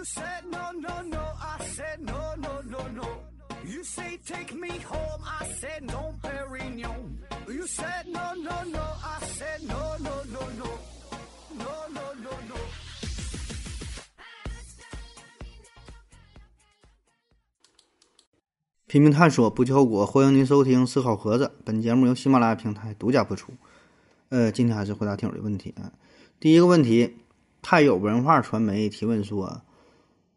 You said no, no, no, I said no, no, no, no. You say take me home, I said no, Perignon. You said no, no, no, I said no, no, no, no. No, no, no, no. 拼命探索，不计后果。欢迎您收听《思考盒子》，本节目由喜马拉雅平台独家播出。呃，今天还是回答听友的问题啊。第一个问题，太有文化传媒提问说，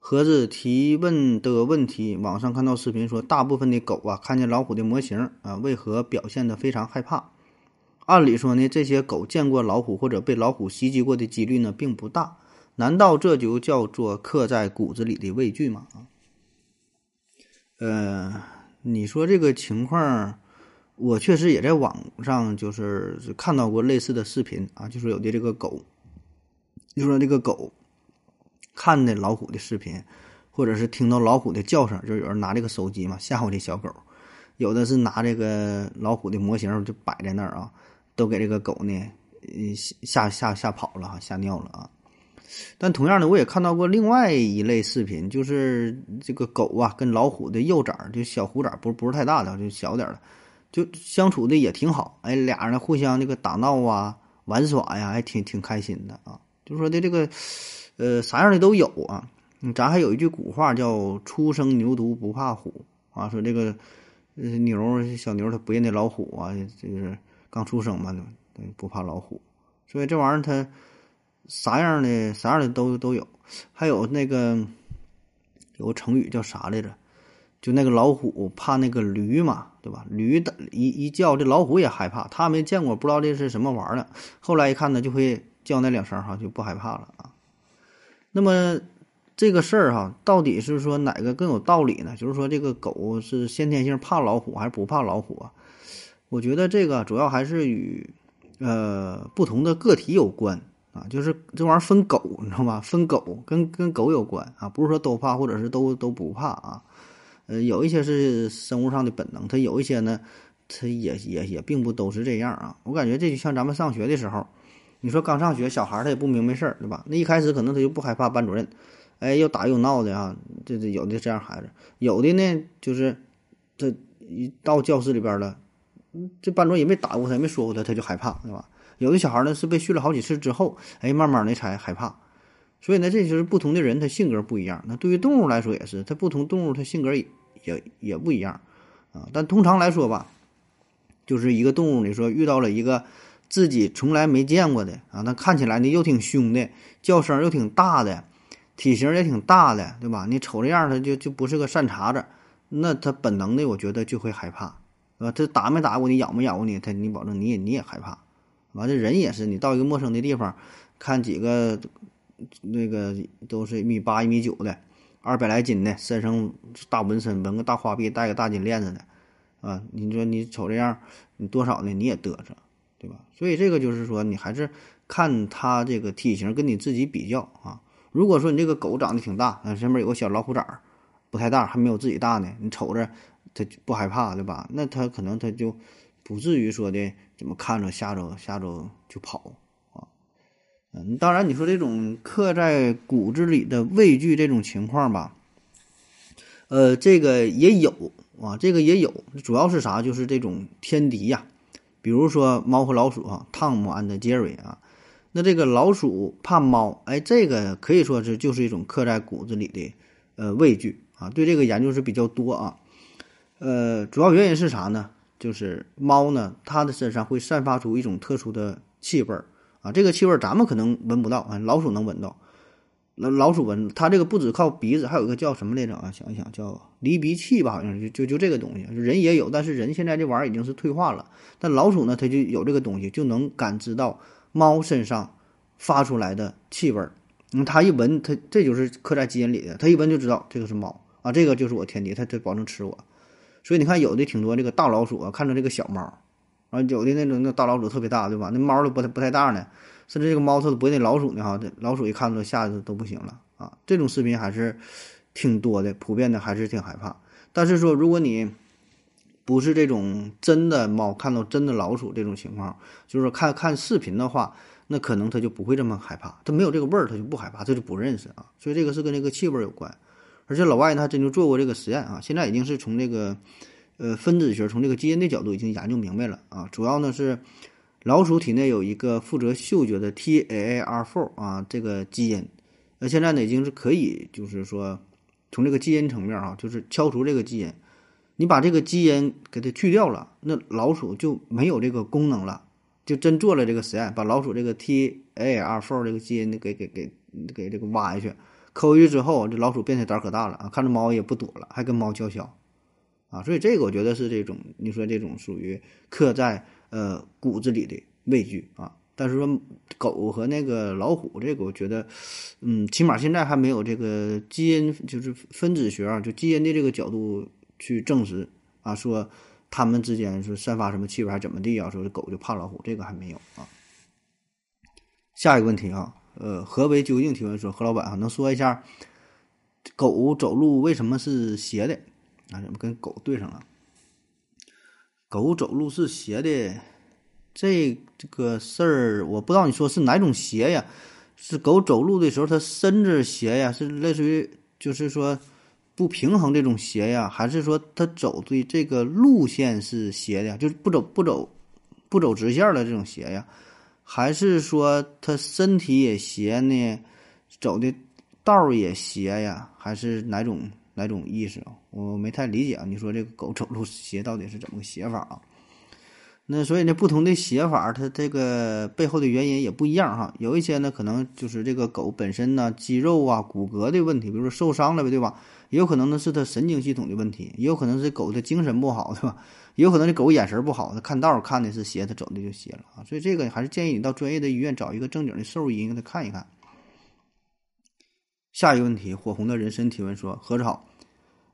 盒子提问的问题，网上看到视频说，大部分的狗啊，看见老虎的模型啊，为何表现得非常害怕？按理说呢，这些狗见过老虎或者被老虎袭击过的几率呢，并不大。难道这就叫做刻在骨子里的畏惧吗？呃，你说这个情况，我确实也在网上就是看到过类似的视频啊，就是有的这个狗，就说这个狗看的老虎的视频，或者是听到老虎的叫声，就有人拿这个手机嘛吓唬这小狗，有的是拿这个老虎的模型就摆在那儿啊，都给这个狗呢，吓吓吓跑了哈，吓尿了啊。但同样的，我也看到过另外一类视频，就是这个狗啊，跟老虎的幼崽儿，就小虎崽儿，不不是太大的，就小点儿的，就相处的也挺好。哎，俩人互相这个打闹啊、玩耍呀，还挺挺开心的啊。就说的这个，呃，啥样的都有啊。咱还有一句古话叫“初生牛犊不怕虎”啊，说这个呃牛小牛它不认得老虎啊，就是刚出生嘛，不怕老虎。所以这玩意儿它。啥样的啥样的都都有，还有那个有个成语叫啥来着？就那个老虎怕那个驴嘛，对吧？驴的一一叫，这老虎也害怕。他没见过，不知道这是什么玩意儿。后来一看呢，就会叫那两声哈，就不害怕了啊。那么这个事儿哈，到底是说哪个更有道理呢？就是说这个狗是先天性怕老虎还是不怕老虎啊？我觉得这个主要还是与呃不同的个体有关。啊，就是这玩意儿分狗，你知道吧？分狗跟跟狗有关啊，不是说都怕或者是都都不怕啊。呃，有一些是生物上的本能，它有一些呢，它也也也并不都是这样啊。我感觉这就像咱们上学的时候，你说刚上学，小孩他也不明白事儿，对吧？那一开始可能他就不害怕班主任，哎，又打又闹的啊。这这有的这样孩子，有的呢就是他一到教室里边了，这班主任也没打过他，也没说过他，他就害怕，对吧？有的小孩呢是被训了好几次之后，哎，慢慢的才害怕。所以呢，这就是不同的人他性格不一样。那对于动物来说也是，它不同动物它性格也也也不一样啊。但通常来说吧，就是一个动物，你说遇到了一个自己从来没见过的啊，那看起来呢又挺凶的，叫声又挺大的，体型也挺大的，对吧？你瞅这样，它就就不是个善茬子，那它本能的我觉得就会害怕，对吧？它打没打过你，咬没咬过你，它你保证你也你也害怕。完这人也是，你到一个陌生的地方，看几个那个都是一米八、一米九的，二百来斤的，身上大纹身，纹个大花臂，戴个大金链子的，啊，你说你瞅这样，你多少呢？你也嘚瑟，所以这个就是说，你还是看它这个体型跟你自己比较啊。如果说你这个狗长得挺大，啊，身边有个小老虎崽儿，不太大，还没有自己大呢，你瞅着它不害怕，对吧？那它可能它就。不至于说的怎么看着吓着吓着就跑啊，嗯，当然你说这种刻在骨子里的畏惧这种情况吧，呃，这个也有啊，这个也有，主要是啥？就是这种天敌呀，比如说猫和老鼠啊，，Tom and Jerry 啊，那这个老鼠怕猫，哎，这个可以说是就是一种刻在骨子里的呃畏惧啊，对这个研究是比较多啊，呃，主要原因是啥呢？就是猫呢，它的身上会散发出一种特殊的气味儿啊，这个气味儿咱们可能闻不到啊，老鼠能闻到。老老鼠闻，它这个不止靠鼻子，还有一个叫什么来着啊？想一想，叫离鼻器吧，好像就就就这个东西。人也有，但是人现在这玩意儿已经是退化了。但老鼠呢，它就有这个东西，就能感知到猫身上发出来的气味儿。嗯，它一闻，它这就是刻在基因里的，它一闻就知道这个是猫啊，这个就是我天敌，它它保证吃我。所以你看，有的挺多这个大老鼠啊，看着这个小猫，啊，有的那种那大老鼠特别大，对吧？那猫都不太不太大呢，甚至这个猫它都不那老鼠呢哈，这老鼠一看都吓得都不行了啊！这种视频还是挺多的，普遍的还是挺害怕。但是说，如果你不是这种真的猫看到真的老鼠这种情况，就是说看看视频的话，那可能它就不会这么害怕，它没有这个味儿，它就不害怕，它就不认识啊。所以这个是跟这个气味有关。而且老外他真就做过这个实验啊，现在已经是从这个呃分子学，从这个基因的角度已经研究明白了啊。主要呢是老鼠体内有一个负责嗅觉的 TAAR4 啊这个基因，那现在呢已经是可以就是说从这个基因层面啊，就是敲除这个基因。你把这个基因给它去掉了，那老鼠就没有这个功能了。就真做了这个实验，把老鼠这个 TAAR4 这个基因给给给给这个挖下去，抠下去之后，这老鼠变得胆可大了啊，看着猫也不躲了，还跟猫叫嚣啊。所以这个我觉得是这种，你说这种属于刻在呃骨子里的畏惧啊。但是说狗和那个老虎，这个我觉得，嗯，起码现在还没有这个基因就是分子学啊，就基因的这个角度。去证实啊，说他们之间说散发什么气味还怎么地啊？说这狗就怕老虎，这个还没有啊。下一个问题啊，呃，何为究竟提问说何老板啊，能说一下狗走路为什么是斜的啊？怎么跟狗对上了？狗走路是斜的，这这个事儿我不知道你说是哪种斜呀？是狗走路的时候它身子斜呀？是类似于就是说。不平衡这种斜呀，还是说它走的这个路线是斜的，就是不走不走不走直线的这种斜呀？还是说他身体也斜呢？走的道儿也斜呀？还是哪种哪种意思啊？我没太理解啊。你说这个狗走路斜到底是怎么个斜法啊？那所以呢，不同的写法，它这个背后的原因也不一样哈。有一些呢，可能就是这个狗本身呢，肌肉啊、骨骼的问题，比如说受伤了呗，对吧？也有可能呢是它神经系统的问题，也有可能是狗的精神不好，对吧？也有可能这狗眼神不好，它看道看的是斜，它走的就斜了啊。所以这个还是建议你到专业的医院找一个正经的兽医给它看一看。下一个问题，火红的人参提问说：何子好。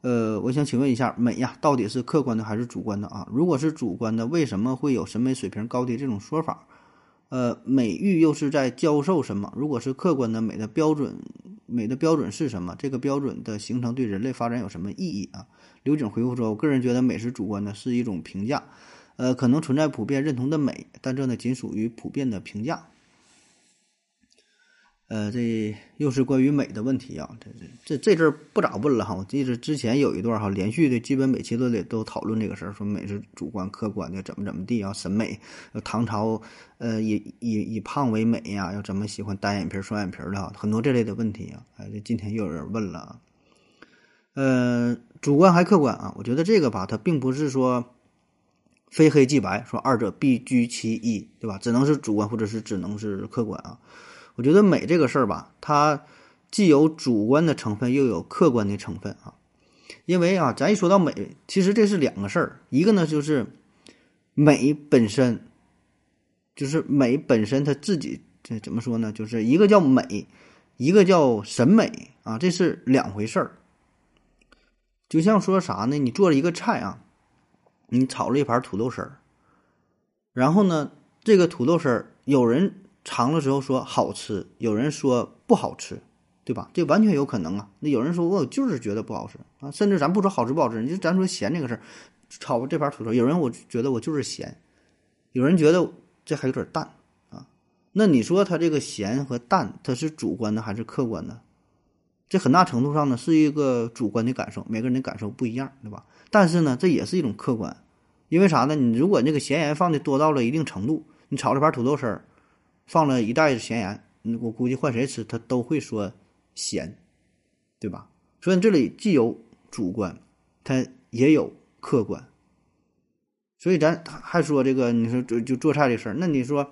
呃，我想请问一下，美呀，到底是客观的还是主观的啊？如果是主观的，为什么会有审美水平高低这种说法？呃，美育又是在教授什么？如果是客观的，美的标准，美的标准是什么？这个标准的形成对人类发展有什么意义啊？刘景回复说，我个人觉得美是主观的，是一种评价，呃，可能存在普遍认同的美，但这呢仅属于普遍的评价。呃，这又是关于美的问题啊！这这这这阵儿不咋问了哈。我记得之前有一段哈，连续的基本每期都得都讨论这个事儿，说美是主观客观的，怎么怎么地啊？审美，唐朝呃以以以胖为美呀，要怎么喜欢单眼皮双眼皮的？很多这类的问题啊。哎，这今天又有人问了。呃，主观还客观啊？我觉得这个吧，它并不是说非黑即白，说二者必居其一，对吧？只能是主观，或者是只能是客观啊。我觉得美这个事儿吧，它既有主观的成分，又有客观的成分啊。因为啊，咱一说到美，其实这是两个事儿。一个呢，就是美本身，就是美本身它自己这怎么说呢？就是一个叫美，一个叫审美啊，这是两回事儿。就像说啥呢？你做了一个菜啊，你炒了一盘土豆丝儿，然后呢，这个土豆丝儿有人。尝的时候说好吃，有人说不好吃，对吧？这完全有可能啊。那有人说我就是觉得不好吃啊，甚至咱不说好吃不好吃，你就咱说咸这个事儿，炒这盘土豆，有人我觉得我就是咸，有人觉得这还有点淡啊。那你说它这个咸和淡，它是主观的还是客观的？这很大程度上呢是一个主观的感受，每个人的感受不一样，对吧？但是呢，这也是一种客观，因为啥呢？你如果那个咸盐放的多到了一定程度，你炒这盘土豆丝儿。放了一袋子咸盐，我估计换谁吃他都会说咸，对吧？所以这里既有主观，它也有客观。所以咱还说这个，你说就就做菜这事儿，那你说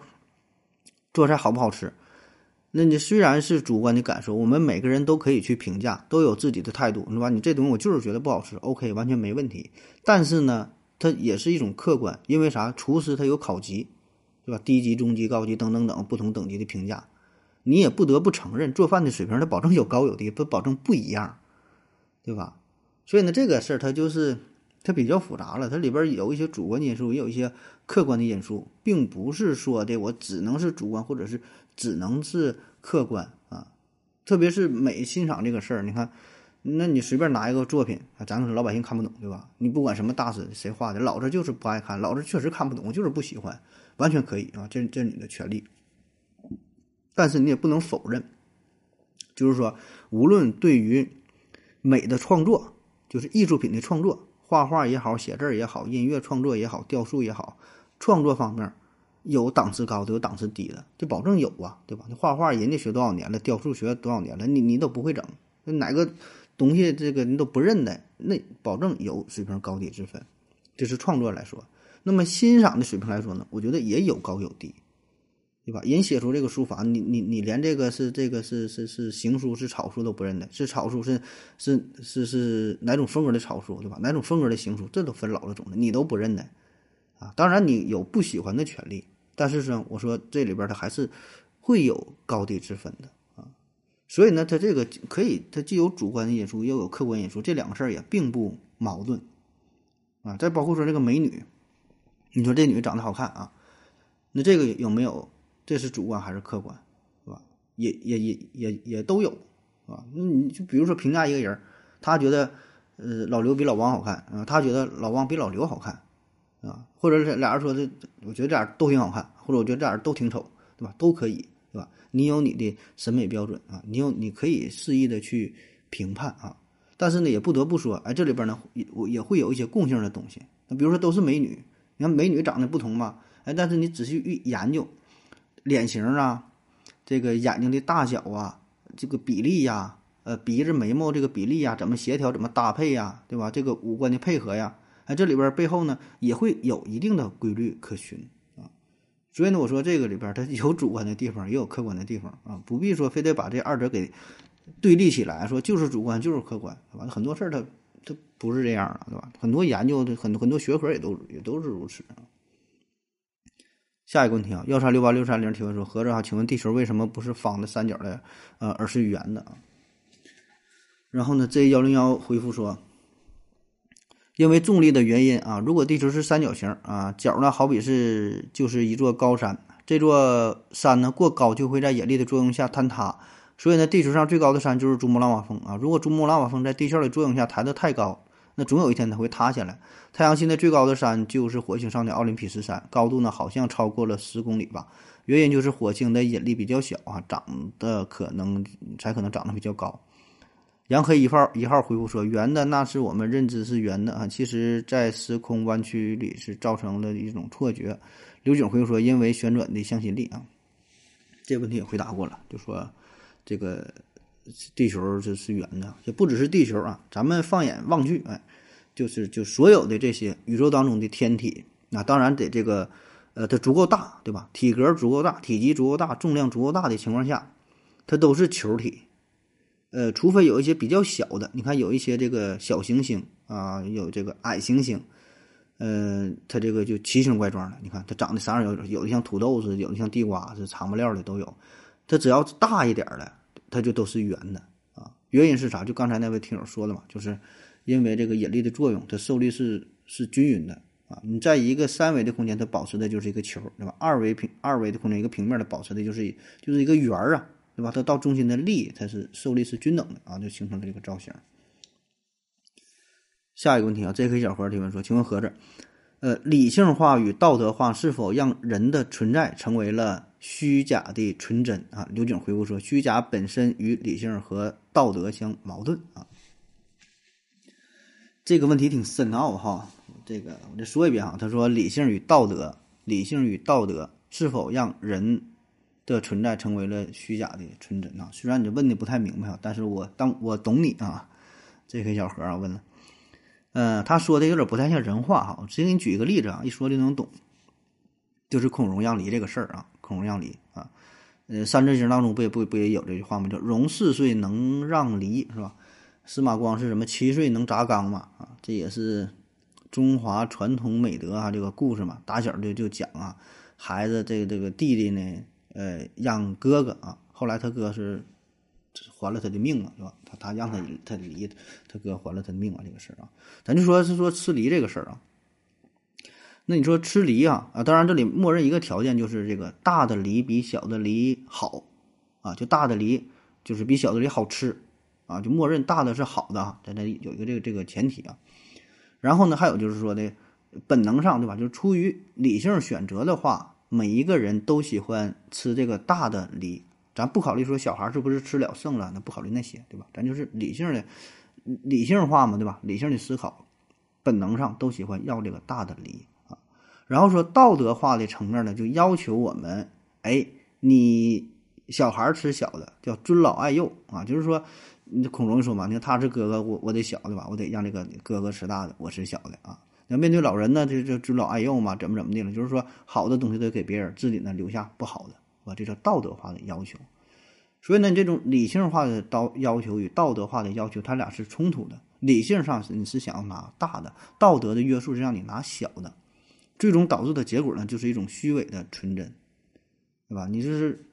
做菜好不好吃？那你虽然是主观的感受，我们每个人都可以去评价，都有自己的态度，是吧？你这东西我就是觉得不好吃，OK，完全没问题。但是呢，它也是一种客观，因为啥？厨师他有考级。对吧？低级、中级、高级等等等不同等级的评价，你也不得不承认，做饭的水平它保证有高有低，不保证不一样，对吧？所以呢，这个事儿它就是它比较复杂了，它里边有一些主观因素，也有一些客观的因素，并不是说的我只能是主观，或者是只能是客观啊。特别是美欣赏这个事儿，你看，那你随便拿一个作品啊，咱们老百姓看不懂，对吧？你不管什么大师谁画的，老子就是不爱看，老子确实看不懂，就是不喜欢，完全可以啊，这这是你的权利。但是你也不能否认，就是说，无论对于美的创作，就是艺术品的创作，画画也好，写字也好，音乐创作也好，雕塑也好，创作方面有档次高的，有档次低的，这保证有啊，对吧？你画画人家学多少年了，雕塑学多少年了，你你都不会整，哪个？东西这个你都不认的，那保证有水平高低之分。这是创作来说，那么欣赏的水平来说呢？我觉得也有高有低，对吧？人写出这个书法，你你你连这个是这个是是是行书是草书都不认得，是草书是是是是哪种风格的草书，对吧？哪种风格的行书，这都分老了种的，你都不认得啊！当然你有不喜欢的权利，但是呢我说这里边它还是会有高低之分的啊。所以呢，它这个可以，它既有主观的因素，又有客观因素，这两个事儿也并不矛盾，啊，再包括说这个美女，你说这女的长得好看啊，那这个有没有？这是主观还是客观，是吧？也也也也也都有，啊，那你就比如说评价一个人，他觉得呃老刘比老王好看啊，他觉得老王比老刘好看，啊，或者是俩人说这，我觉得这俩都挺好看，或者我觉得这俩人都挺丑，对吧？都可以。对吧你有你的审美标准啊，你有你可以肆意的去评判啊，但是呢，也不得不说，哎，这里边呢也我也会有一些共性的东西。那比如说都是美女，你看美女长得不同嘛，哎，但是你仔细一研究，脸型啊，这个眼睛的大小啊，这个比例呀，呃，鼻子眉毛这个比例呀，怎么协调，怎么搭配呀，对吧？这个五官的配合呀，哎，这里边背后呢也会有一定的规律可循啊。所以呢，我说这个里边它有主观的地方，也有客观的地方啊，不必说非得把这二者给对立起来，说就是主观就是客观，完了很多事儿它它不是这样的，对吧？很多研究的很多很多学科也都也都是如此。下一个问题啊，幺三六八六三零提问说，合着啊，请问地球为什么不是方的、三角的，呃，而是圆的啊？然后呢，Z 幺零幺回复说。因为重力的原因啊，如果地球是三角形啊，角呢好比是就是一座高山，这座山呢过高就会在引力的作用下坍塌，所以呢，地球上最高的山就是珠穆朗玛峰啊。如果珠穆朗玛峰在地壳的作用下抬得太高，那总有一天它会塌下来。太阳系内最高的山就是火星上的奥林匹斯山，高度呢好像超过了十公里吧。原因就是火星的引力比较小啊，长得可能才可能长得比较高。杨黑一号一号回复说：“圆的那是我们认知是圆的啊，其实，在时空弯曲里是造成了一种错觉。”刘景回复说：“因为旋转的向心力啊。”这个问题也回答过了，就说这个地球就是圆的，也不只是地球啊。咱们放眼望去，哎，就是就所有的这些宇宙当中的天体，那当然得这个呃，它足够大，对吧？体格足够大，体积足够大，重量足够大的情况下，它都是球体。呃，除非有一些比较小的，你看有一些这个小行星啊，有这个矮行星，呃，它这个就奇形怪状的。你看它长得啥样？有有的像土豆似的，有的像地瓜似，长不料的都有。它只要大一点的，它就都是圆的啊。原因是啥？就刚才那位听友说的嘛，就是因为这个引力的作用，它受力是是均匀的啊。你在一个三维的空间，它保持的就是一个球，对吧？二维平二维的空间，一个平面的保持的就是就是一个圆儿啊。对吧？它到中心的力，它是受力是均等的啊，就形成了这个造型。下一个问题啊，J.K. 小何提问说：“请问盒子，呃，理性化与道德化是否让人的存在成为了虚假的纯真啊？”刘景回复说：“虚假本身与理性和道德相矛盾啊。”这个问题挺深奥哈，这个我再说一遍哈，他说：“理性与道德，理性与道德是否让人？”的存在成为了虚假的纯真啊！虽然你问的不太明白啊，但是我当我懂你啊。这个小何啊问了，嗯，他说的有点不太像人话哈。我直接给你举一个例子啊，一说就能懂。就是孔融让梨这个事儿啊，孔融让梨啊，呃，《三字经》当中不也不不也有这句话吗？叫“融四岁能让梨”是吧？司马光是什么？七岁能砸缸嘛？啊，这也是中华传统美德啊，这个故事嘛，打小就就讲啊，孩子这个这个弟弟呢。呃，让哥哥啊，后来他哥是还了他的命嘛，是吧？他他让他他离他哥还了他的命啊，这个事儿啊，咱就说是说吃梨这个事儿啊。那你说吃梨啊啊，当然这里默认一个条件就是这个大的梨比小的梨好啊，就大的梨就是比小的梨好吃啊，就默认大的是好的啊，在这有一个这个这个前提啊。然后呢，还有就是说的本能上，对吧？就是出于理性选择的话，每一个人都喜欢吃这个大的梨。咱不考虑说小孩是不是吃了剩了，那不考虑那些，对吧？咱就是理性的理性化嘛，对吧？理性的思考，本能上都喜欢要这个大的梨。然后说道德化的层面呢，就要求我们，哎，你小孩吃小的，叫尊老爱幼啊。就是说，孔融说嘛，你看他是哥哥，我我得小对吧？我得让这个哥哥吃大的，我吃小的啊。那面对老人呢，就就尊老爱幼嘛，怎么怎么的了？就是说，好的东西得给别人，自己呢留下不好的。啊，这叫道德化的要求，所以呢，这种理性化的道要求与道德化的要求，它俩是冲突的。理性上是你是想要拿大的，道德的约束是让你拿小的，最终导致的结果呢，就是一种虚伪的纯真，对吧？你这是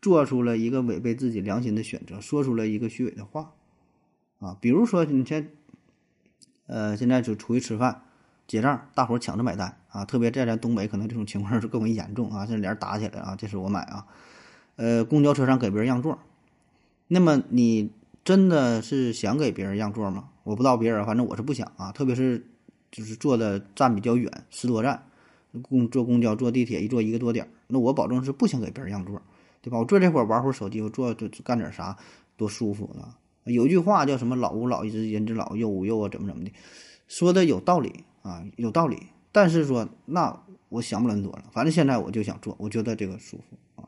做出了一个违背自己良心的选择，说出了一个虚伪的话，啊，比如说你先，呃，现在就出去吃饭。结账，大伙抢着买单啊！特别在咱东北，可能这种情况是更为严重啊！这俩打起来啊，这是我买啊。呃，公交车上给别人让座，那么你真的是想给别人让座吗？我不知道别人，反正我是不想啊。特别是就是坐的站比较远，十多站，公坐公交坐地铁一坐一个多点那我保证是不想给别人让座，对吧？我坐这会儿玩会儿手机，我坐就干点啥多舒服呢？有一句话叫什么“老吾老以及人之老，幼吾幼”啊，怎么怎么的，说的有道理。啊，有道理，但是说那我想不了那么多了，反正现在我就想做，我觉得这个舒服啊，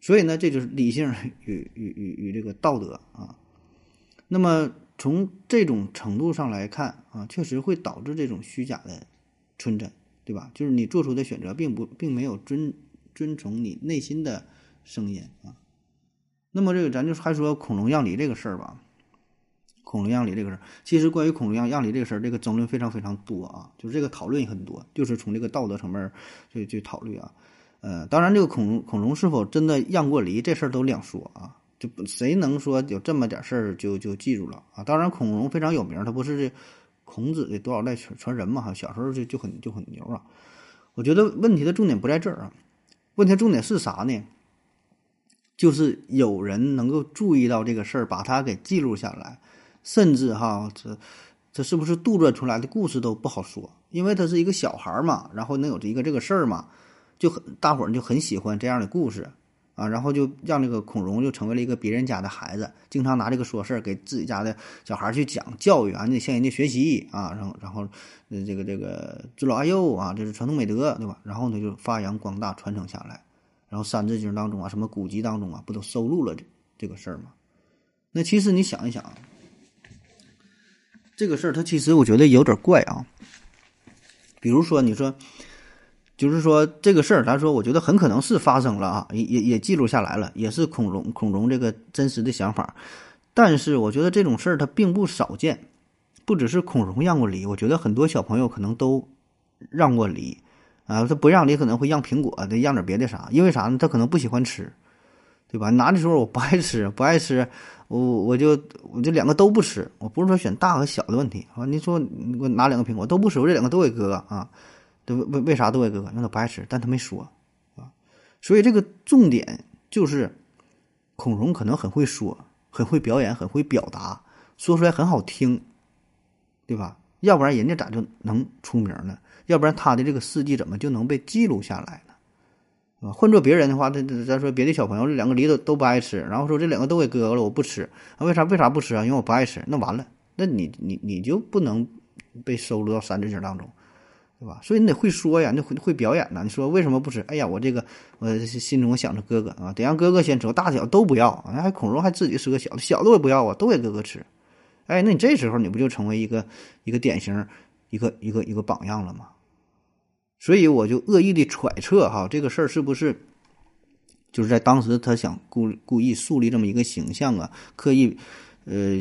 所以呢，这就是理性与与与与这个道德啊。那么从这种程度上来看啊，确实会导致这种虚假的纯真，对吧？就是你做出的选择并不并没有遵遵从你内心的声音啊。那么这个咱就还说恐龙让梨这个事儿吧。恐龙让梨这个事儿，其实关于恐龙让让梨这个事儿，这个争论非常非常多啊，就是这个讨论也很多，就是从这个道德层面去去考虑啊。呃，当然这个恐龙恐龙是否真的让过梨这事儿都两说啊，就谁能说有这么点事儿就就记住了啊？当然孔融非常有名，他不是这孔子的多少代传传人嘛哈，小时候就就很就很牛啊。我觉得问题的重点不在这儿啊，问题重点是啥呢？就是有人能够注意到这个事儿，把它给记录下来。甚至哈，这这是不是杜撰出来的故事都不好说，因为他是一个小孩嘛，然后能有这一个这个事儿嘛，就很大伙儿就很喜欢这样的故事啊，然后就让这个孔融就成为了一个别人家的孩子，经常拿这个说事儿给自己家的小孩去讲教育啊，你得向人家学习啊，然后然后呃这个这个尊老爱幼啊，这是传统美德对吧？然后呢就发扬光大传承下来，然后《三字经》当中啊，什么古籍当中啊，不都收录了这这个事儿吗？那其实你想一想。这个事儿，它其实我觉得有点怪啊。比如说，你说，就是说这个事儿，咱说，我觉得很可能是发生了啊，也也也记录下来了，也是孔融孔融这个真实的想法。但是，我觉得这种事儿它并不少见，不只是孔融让过梨，我觉得很多小朋友可能都让过梨啊。他不让梨，可能会让苹果，得让点别的啥？因为啥呢？他可能不喜欢吃，对吧？拿的时候我不爱吃，不爱吃。我我就我就两个都不吃，我不是说选大和小的问题啊。你说你给我拿两个苹果都不吃，我这两个都给哥哥都。为为啥都给哥哥？因为他不爱吃，但他没说啊。所以这个重点就是孔融可能很会说，很会表演，很会表达，说出来很好听，对吧？要不然人家咋就能出名呢？要不然他的这个事迹怎么就能被记录下来呢？啊，换做别人的话，这这咱说别的小朋友，这两个梨都都不爱吃，然后说这两个都给哥哥了，我不吃，啊，为啥为啥不吃啊？因为我不爱吃，那完了，那你你你就不能被收录到三字经当中，对吧？所以你得会说呀，你会会表演呐。你说为什么不吃？哎呀，我这个我心中想着哥哥啊，得让哥哥先吃，大小都不要，还孔融还自己是个小的，小的我不要啊，都给哥哥吃。哎，那你这时候你不就成为一个一个典型，一个一个一个榜样了吗？所以我就恶意的揣测哈，这个事儿是不是就是在当时他想故故意树立这么一个形象啊，刻意呃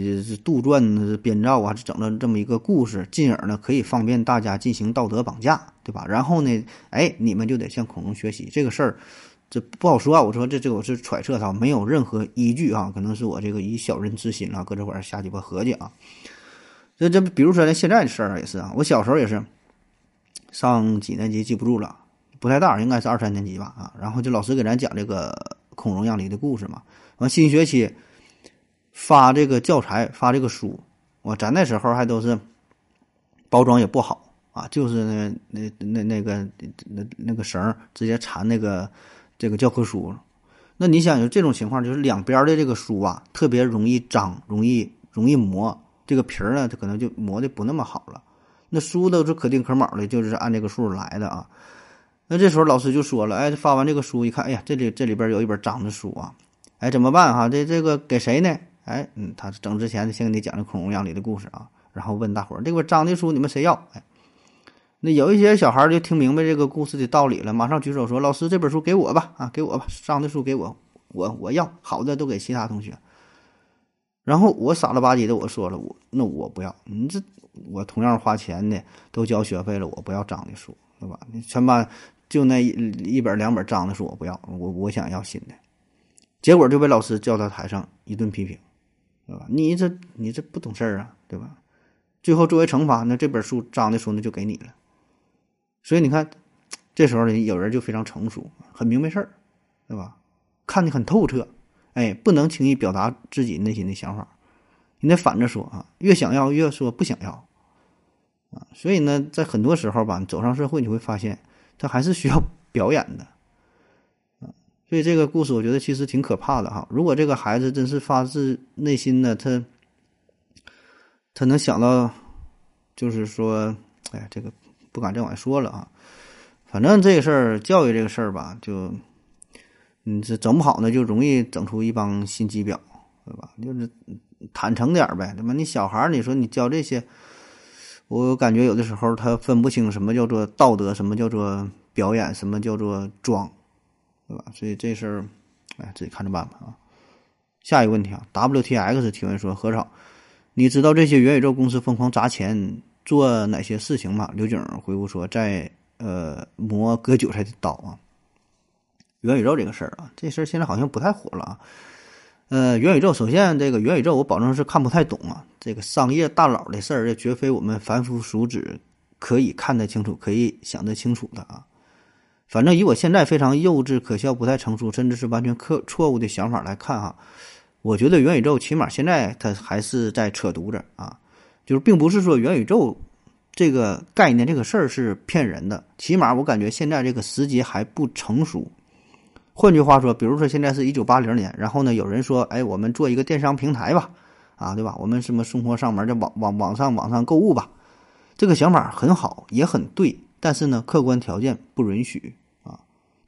杜撰编造啊，整了这么一个故事，进而呢可以方便大家进行道德绑架，对吧？然后呢，哎，你们就得向孔融学习这个事儿，这不好说啊。我说这这我是揣测他，没有任何依据啊，可能是我这个以小人之心啊，搁这块儿瞎鸡巴合计啊。这这比如说呢，现在的事儿也是啊，我小时候也是。上几年级记不住了，不太大，应该是二三年级吧啊。然后就老师给咱讲这个孔融让梨的故事嘛。完新学期发这个教材，发这个书，我咱那时候还都是包装也不好啊，就是那那那那个那那个绳直接缠那个这个教科书。那你想有这种情况，就是两边的这个书啊，特别容易脏，容易容易磨，这个皮儿呢，它可能就磨的不那么好了。那书都是可丁可卯的，就是按这个数来的啊。那这时候老师就说了，哎，发完这个书一看，哎呀，这里这里边有一本脏的书啊，哎，怎么办哈？这这个给谁呢？哎，嗯，他整之前先给你讲这恐龙样里的故事啊，然后问大伙儿，这本脏的书你们谁要？哎，那有一些小孩就听明白这个故事的道理了，马上举手说，老师这本书给我吧，啊，给我吧，脏的书给我，我我要好的都给其他同学。然后我傻了吧唧的我说了，我那我不要，你这我同样花钱的都交学费了，我不要脏的书，对吧？你全班就那一一本两本脏的书我不要，我我想要新的，结果就被老师叫到台上一顿批评，对吧？你这你这不懂事儿啊，对吧？最后作为惩罚，那这本书脏的书那就给你了。所以你看，这时候呢，有人就非常成熟，很明白事儿，对吧？看得很透彻。哎，不能轻易表达自己内心的想法，你得反着说啊，越想要越说不想要，啊，所以呢，在很多时候吧，走上社会你会发现，他还是需要表演的，所以这个故事我觉得其实挺可怕的哈。如果这个孩子真是发自内心的，他他能想到，就是说，哎呀，这个不敢再往下说了啊。反正这个事儿，教育这个事儿吧，就。你这整不好呢，就容易整出一帮心机婊，对吧？就是坦诚点呗，对吧？你小孩儿，你说你教这些，我感觉有的时候他分不清什么叫做道德，什么叫做表演，什么叫做装，对吧？所以这事儿，哎，自己看着办吧啊。下一个问题啊，WTX 提问说：何少，你知道这些元宇宙公司疯狂砸钱做哪些事情吗？刘景回复说：在呃磨割韭菜的刀啊。元宇宙这个事儿啊，这事儿现在好像不太火了啊。呃，元宇宙，首先这个元宇宙，我保证是看不太懂啊。这个商业大佬的事儿，也绝非我们凡夫俗子可以看得清楚、可以想得清楚的啊。反正以我现在非常幼稚、可笑、不太成熟，甚至是完全错错误的想法来看哈，我觉得元宇宙起码现在它还是在扯犊子啊。就是并不是说元宇宙这个概念、这个事儿是骗人的，起码我感觉现在这个时机还不成熟。换句话说，比如说现在是一九八零年，然后呢，有人说，哎，我们做一个电商平台吧，啊，对吧？我们什么生活上门的网网网上网上购物吧，这个想法很好，也很对，但是呢，客观条件不允许。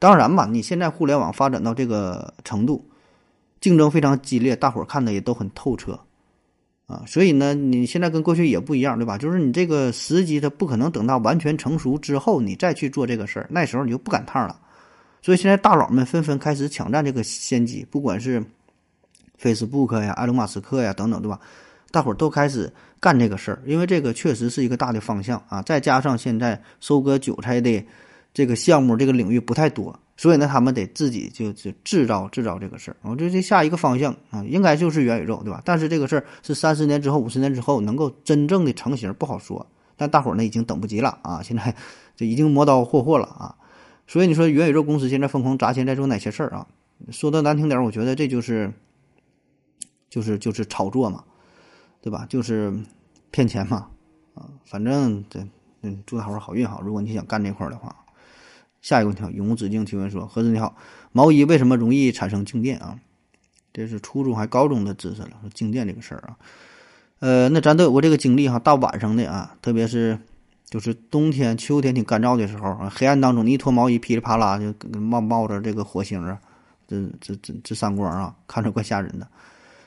当然吧，你现在互联网发展到这个程度，竞争非常激烈，大伙儿看的也都很透彻啊，所以呢，你现在跟过去也不一样，对吧？就是你这个时机，它不可能等到完全成熟之后，你再去做这个事儿，那时候你就不赶趟了。所以现在大佬们纷纷开始抢占这个先机，不管是 Facebook 呀、埃隆·马斯克呀等等，对吧？大伙儿都开始干这个事儿，因为这个确实是一个大的方向啊。再加上现在收割韭菜的这个项目、这个领域不太多，所以呢，他们得自己就就制造制造这个事儿。我觉得这下一个方向啊，应该就是元宇宙，对吧？但是这个事儿是三十年之后、五十年之后能够真正的成型，不好说。但大伙儿呢已经等不及了啊！现在就已经磨刀霍霍了啊！所以你说元宇宙公司现在疯狂砸钱在做哪些事儿啊？说的难听点儿，我觉得这就是，就是就是炒作嘛，对吧？就是骗钱嘛，啊，反正这嗯，祝大伙儿好运哈。如果你想干这块儿的话，下一个问题，永无止境提问说：何子你好，毛衣为什么容易产生静电啊？这是初中还高中的知识了，说静电这个事儿啊。呃，那咱都有过这个经历哈，大晚上的啊，特别是。就是冬天、秋天挺干燥的时候啊，黑暗当中你一脱毛衣，噼里啪啦就冒冒着这个火星啊，这这这这闪光啊，看着怪吓人的。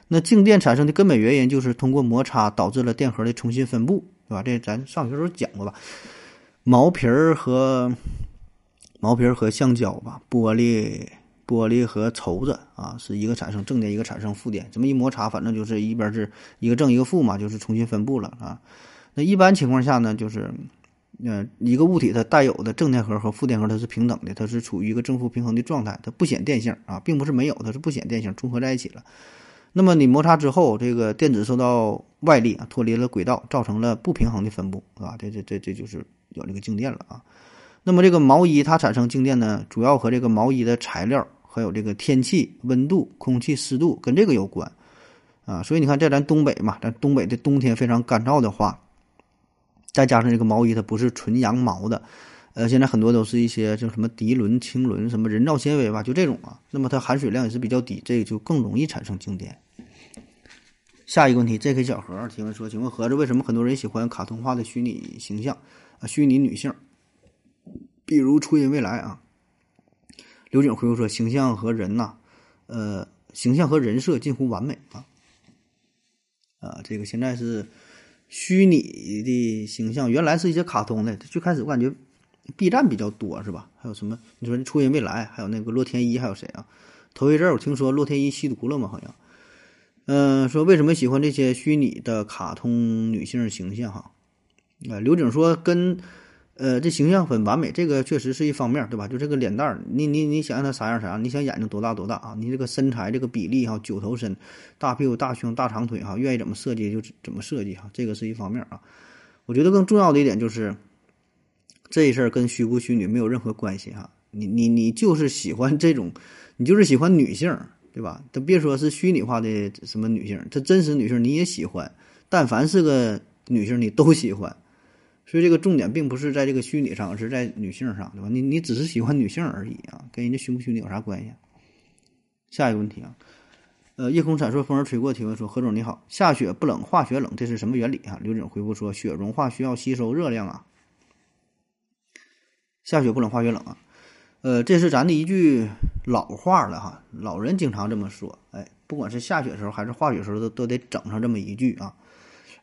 那静电产生的根本原因就是通过摩擦导致了电荷的重新分布，对吧？这咱上学时候讲过吧？毛皮儿和毛皮儿和橡胶吧，玻璃玻璃和绸子啊，是一个产生正电，一个产生负电，这么一摩擦，反正就是一边是一个正一个负嘛，就是重新分布了啊。那一般情况下呢，就是，呃，一个物体它带有的正电荷和负电荷它是平等的，它是处于一个正负平衡的状态，它不显电性啊，并不是没有，它是不显电性，重合在一起了。那么你摩擦之后，这个电子受到外力啊，脱离了轨道，造成了不平衡的分布，啊，这这这这就是有这个静电了啊。那么这个毛衣它产生静电呢，主要和这个毛衣的材料还有这个天气、温度、空气湿度跟这个有关。啊，所以你看，在咱东北嘛，咱东北的冬天非常干燥的话，再加上这个毛衣它不是纯羊毛的，呃，现在很多都是一些就什么涤纶、腈纶、什么人造纤维吧，就这种啊，那么它含水量也是比较低，这个就更容易产生静电。下一个问题，J.K. 小何提问说：“请问盒子，为什么很多人喜欢卡通化的虚拟形象啊？虚拟女性，比如初音未来啊？”刘景回复说：“形象和人呐，呃，形象和人设近乎完美啊。啊，这个现在是虚拟的形象，原来是一些卡通的。最开始我感觉 B 站比较多是吧？还有什么？你说初音未来，还有那个洛天依，还有谁啊？头一阵儿我听说洛天依吸毒了嘛？好像。”嗯，说为什么喜欢这些虚拟的卡通女性形象？哈，啊，刘景说跟，呃，这形象很完美，这个确实是一方面，对吧？就这个脸蛋儿，你你你想让她啥样啥样？你想眼睛多大多大啊？你这个身材这个比例哈，九头身，大屁股大胸大长腿哈，愿意怎么设计就怎么设计哈，这个是一方面啊。我觉得更重要的一点就是，这事儿跟虚不虚拟没有任何关系哈。你你你就是喜欢这种，你就是喜欢女性。对吧？都别说是虚拟化的什么女性，她真实女性你也喜欢，但凡是个女性你都喜欢，所以这个重点并不是在这个虚拟上，而是在女性上，对吧？你你只是喜欢女性而已啊，跟人家虚不虚拟有啥关系？下一个问题啊，呃，夜空闪烁，风儿吹过，提问说：何总你好，下雪不冷，化雪冷，这是什么原理啊？刘景回复说：雪融化需要吸收热量啊，下雪不冷，化雪冷啊。呃，这是咱的一句老话了哈，老人经常这么说。哎，不管是下雪时候还是化雪时候，都都得整上这么一句啊。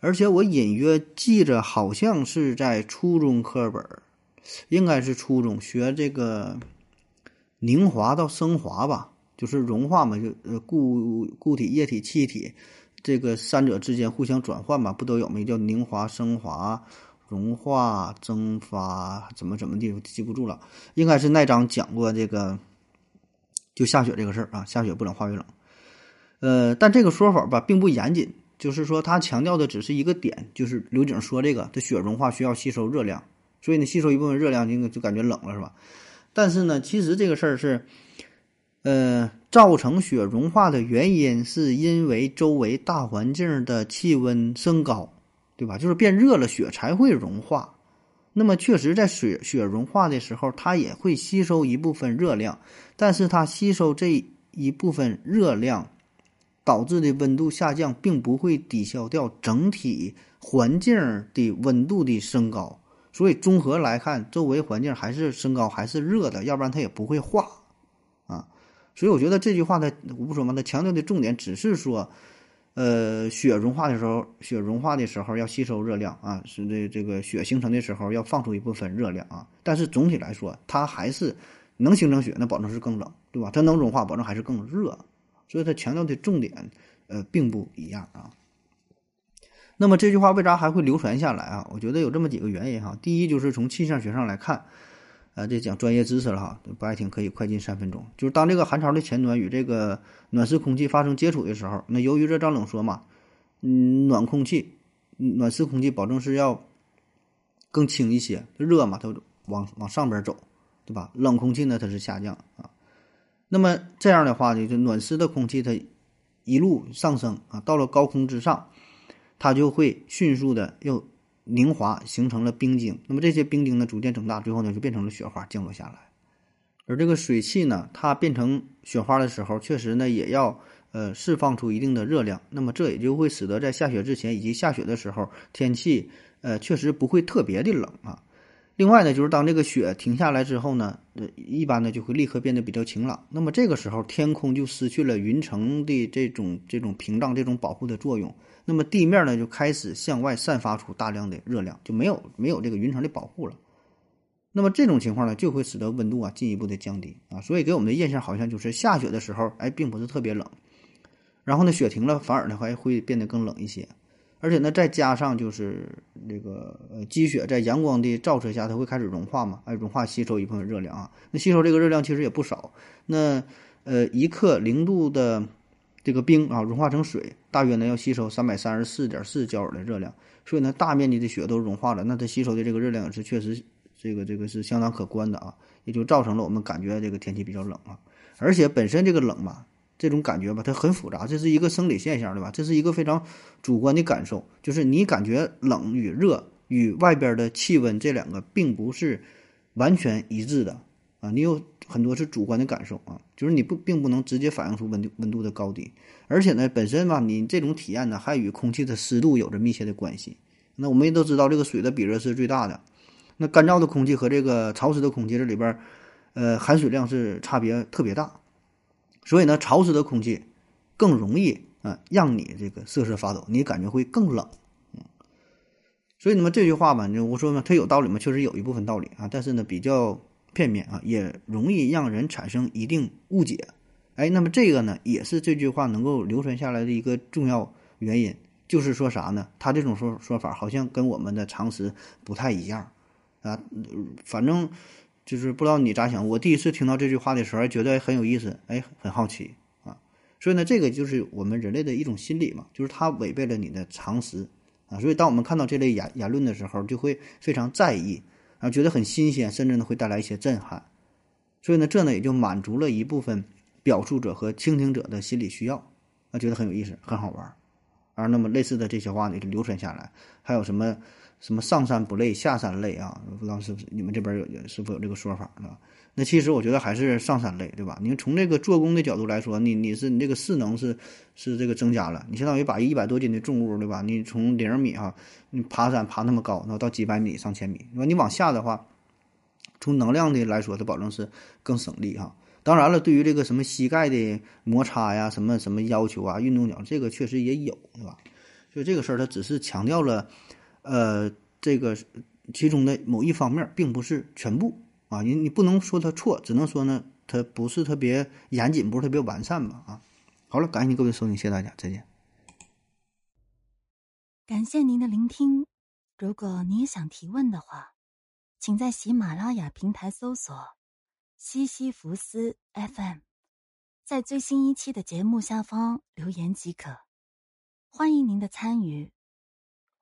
而且我隐约记着，好像是在初中课本，应该是初中学这个凝华到升华吧，就是融化嘛，就呃固固体、液体、气体这个三者之间互相转换嘛，不都有吗？叫凝华、升华。融化、蒸发怎么怎么地，记不住了。应该是那章讲过这个，就下雪这个事儿啊，下雪不冷，化雪冷。呃，但这个说法吧，并不严谨，就是说他强调的只是一个点，就是刘景说这个，这雪融化需要吸收热量，所以呢，吸收一部分热量就就感觉冷了，是吧？但是呢，其实这个事儿是，呃，造成雪融化的原因是因为周围大环境的气温升高。对吧？就是变热了，雪才会融化。那么，确实在雪雪融化的时候，它也会吸收一部分热量，但是它吸收这一部分热量导致的温度下降，并不会抵消掉整体环境的温度的升高。所以，综合来看，周围环境还是升高，还是热的，要不然它也不会化啊。所以，我觉得这句话呢，我不说嘛，它强调的重点只是说。呃，雪融化的时候，雪融化的时候要吸收热量啊，是这这个雪形成的时候要放出一部分热量啊。但是总体来说，它还是能形成雪，那保证是更冷，对吧？它能融化，保证还是更热。所以它强调的重点，呃，并不一样啊。那么这句话为啥还会流传下来啊？我觉得有这么几个原因哈。第一，就是从气象学上来看。呃，这讲专业知识了哈，不爱听可以快进三分钟。就是当这个寒潮的前端与这个暖湿空气发生接触的时候，那由于热胀冷缩嘛，嗯，暖空气、暖湿空气保证是要更轻一些，热嘛，它往往上边走，对吧？冷空气呢，它是下降啊。那么这样的话呢，就暖湿的空气它一路上升啊，到了高空之上，它就会迅速的又。凝华形成了冰晶，那么这些冰晶呢逐渐增大，最后呢就变成了雪花降落下来。而这个水汽呢，它变成雪花的时候，确实呢也要呃释放出一定的热量，那么这也就会使得在下雪之前以及下雪的时候，天气呃确实不会特别的冷啊。另外呢，就是当这个雪停下来之后呢，呃一般呢就会立刻变得比较晴朗，那么这个时候天空就失去了云层的这种这种屏障、这种保护的作用。那么地面呢就开始向外散发出大量的热量，就没有没有这个云层的保护了。那么这种情况呢，就会使得温度啊进一步的降低啊，所以给我们的印象好像就是下雪的时候，哎，并不是特别冷，然后呢，雪停了，反而呢还会变得更冷一些。而且呢，再加上就是这个呃积雪在阳光的照射下，它会开始融化嘛，哎，融化吸收一部分热量啊。那吸收这个热量其实也不少。那呃一克零度的。这个冰啊融化成水，大约呢要吸收三百三十四点四焦耳的热量，所以呢大面积的雪都融化了，那它吸收的这个热量也是确实这个这个是相当可观的啊，也就造成了我们感觉这个天气比较冷啊，而且本身这个冷嘛，这种感觉吧，它很复杂，这是一个生理现象，对吧？这是一个非常主观的感受，就是你感觉冷与热与外边的气温这两个并不是完全一致的啊，你有很多是主观的感受啊，就是你不并不能直接反映出温度温度的高低，而且呢，本身吧，你这种体验呢还与空气的湿度有着密切的关系。那我们也都知道，这个水的比热是最大的，那干燥的空气和这个潮湿的空气这里边，呃，含水量是差别特别大。所以呢，潮湿的空气更容易啊，让你这个瑟瑟发抖，你感觉会更冷。嗯，所以那么这句话吧，就我说嘛，它有道理嘛，确实有一部分道理啊，但是呢，比较片面啊，也容易让人产生一定误解。哎，那么这个呢，也是这句话能够流传下来的一个重要原因，就是说啥呢？他这种说说法好像跟我们的常识不太一样啊，反正。就是不知道你咋想，我第一次听到这句话的时候，觉得很有意思，哎，很好奇啊。所以呢，这个就是我们人类的一种心理嘛，就是它违背了你的常识啊。所以当我们看到这类言言论的时候，就会非常在意啊，觉得很新鲜，甚至呢会带来一些震撼。所以呢，这呢也就满足了一部分表述者和倾听者的心理需要啊，觉得很有意思，很好玩。而那么类似的这些话呢，就流传下来，还有什么？什么上山不累，下山累啊？不知道是不是你们这边有是否有这个说法啊？那其实我觉得还是上山累，对吧？你从这个做工的角度来说，你你是你这个势能是是这个增加了，你相当于把一百多斤的重物，对吧？你从零米哈，你爬山爬那么高，然后到几百米、上千米，那？你往下的话，从能量的来说，它保证是更省力哈。当然了，对于这个什么膝盖的摩擦呀，什么什么要求啊，运动脚这个确实也有，对吧？所以这个事儿它只是强调了。呃，这个其中的某一方面，并不是全部啊，你你不能说它错，只能说呢，它不是特别严谨，不是特别完善吧啊。好了，感谢各位收听，谢谢大家，再见。感谢您的聆听。如果你也想提问的话，请在喜马拉雅平台搜索“西西弗斯 FM”，在最新一期的节目下方留言即可。欢迎您的参与。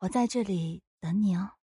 我在这里等你哦。